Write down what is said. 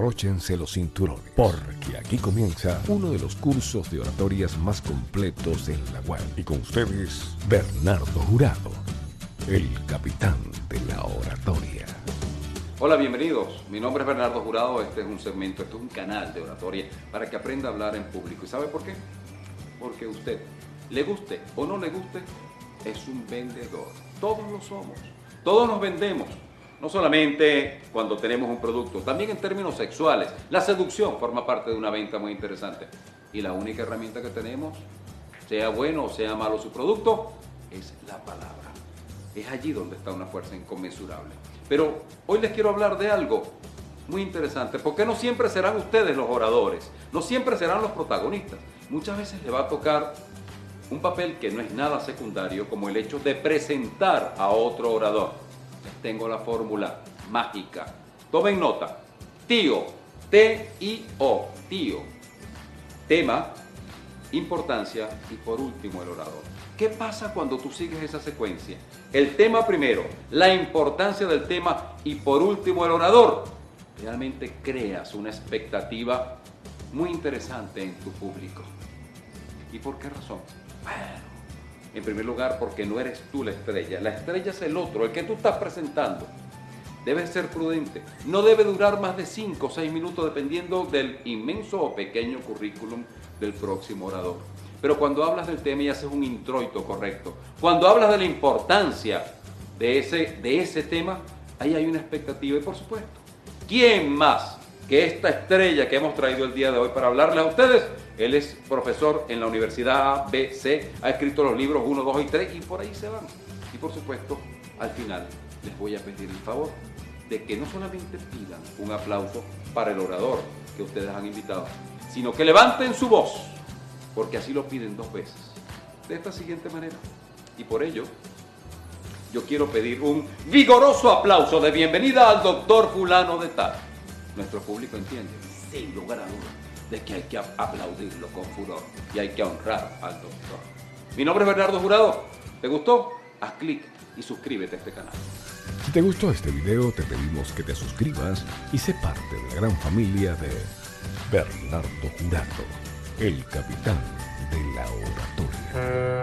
abróchense los cinturones, porque aquí comienza uno de los cursos de oratorias más completos en la web. Y con ustedes, Bernardo Jurado, el capitán de la oratoria. Hola, bienvenidos. Mi nombre es Bernardo Jurado. Este es un segmento, este es un canal de oratoria para que aprenda a hablar en público. ¿Y sabe por qué? Porque usted, le guste o no le guste, es un vendedor. Todos lo somos. Todos nos vendemos. No solamente cuando tenemos un producto, también en términos sexuales. La seducción forma parte de una venta muy interesante. Y la única herramienta que tenemos, sea bueno o sea malo su producto, es la palabra. Es allí donde está una fuerza inconmensurable. Pero hoy les quiero hablar de algo muy interesante, porque no siempre serán ustedes los oradores, no siempre serán los protagonistas. Muchas veces le va a tocar un papel que no es nada secundario, como el hecho de presentar a otro orador. Tengo la fórmula mágica. Tomen nota. Tío, T-I-O, tío. Tema, importancia y por último el orador. ¿Qué pasa cuando tú sigues esa secuencia? El tema primero, la importancia del tema y por último el orador. Realmente creas una expectativa muy interesante en tu público. ¿Y por qué razón? Bueno, en primer lugar porque no eres tú la estrella, la estrella es el otro, el que tú estás presentando. Debes ser prudente, no debe durar más de 5 o 6 minutos dependiendo del inmenso o pequeño currículum del próximo orador. Pero cuando hablas del tema y haces un introito correcto, cuando hablas de la importancia de ese, de ese tema, ahí hay una expectativa y por supuesto, ¿quién más que esta estrella que hemos traído el día de hoy para hablarles a ustedes? Él es profesor en la Universidad ABC, ha escrito los libros 1, 2 y 3 y por ahí se van. Y por supuesto, al final les voy a pedir el favor de que no solamente pidan un aplauso para el orador que ustedes han invitado, sino que levanten su voz, porque así lo piden dos veces, de esta siguiente manera. Y por ello, yo quiero pedir un vigoroso aplauso de bienvenida al doctor fulano de tal. Nuestro público entiende, sin lugar a dudas, de que hay que aplaudirlo con furor y hay que honrar al doctor. Mi nombre es Bernardo Jurado. ¿Te gustó? Haz clic y suscríbete a este canal. Si te gustó este video, te pedimos que te suscribas y sé parte de la gran familia de Bernardo Jurado, el capitán de la oratoria.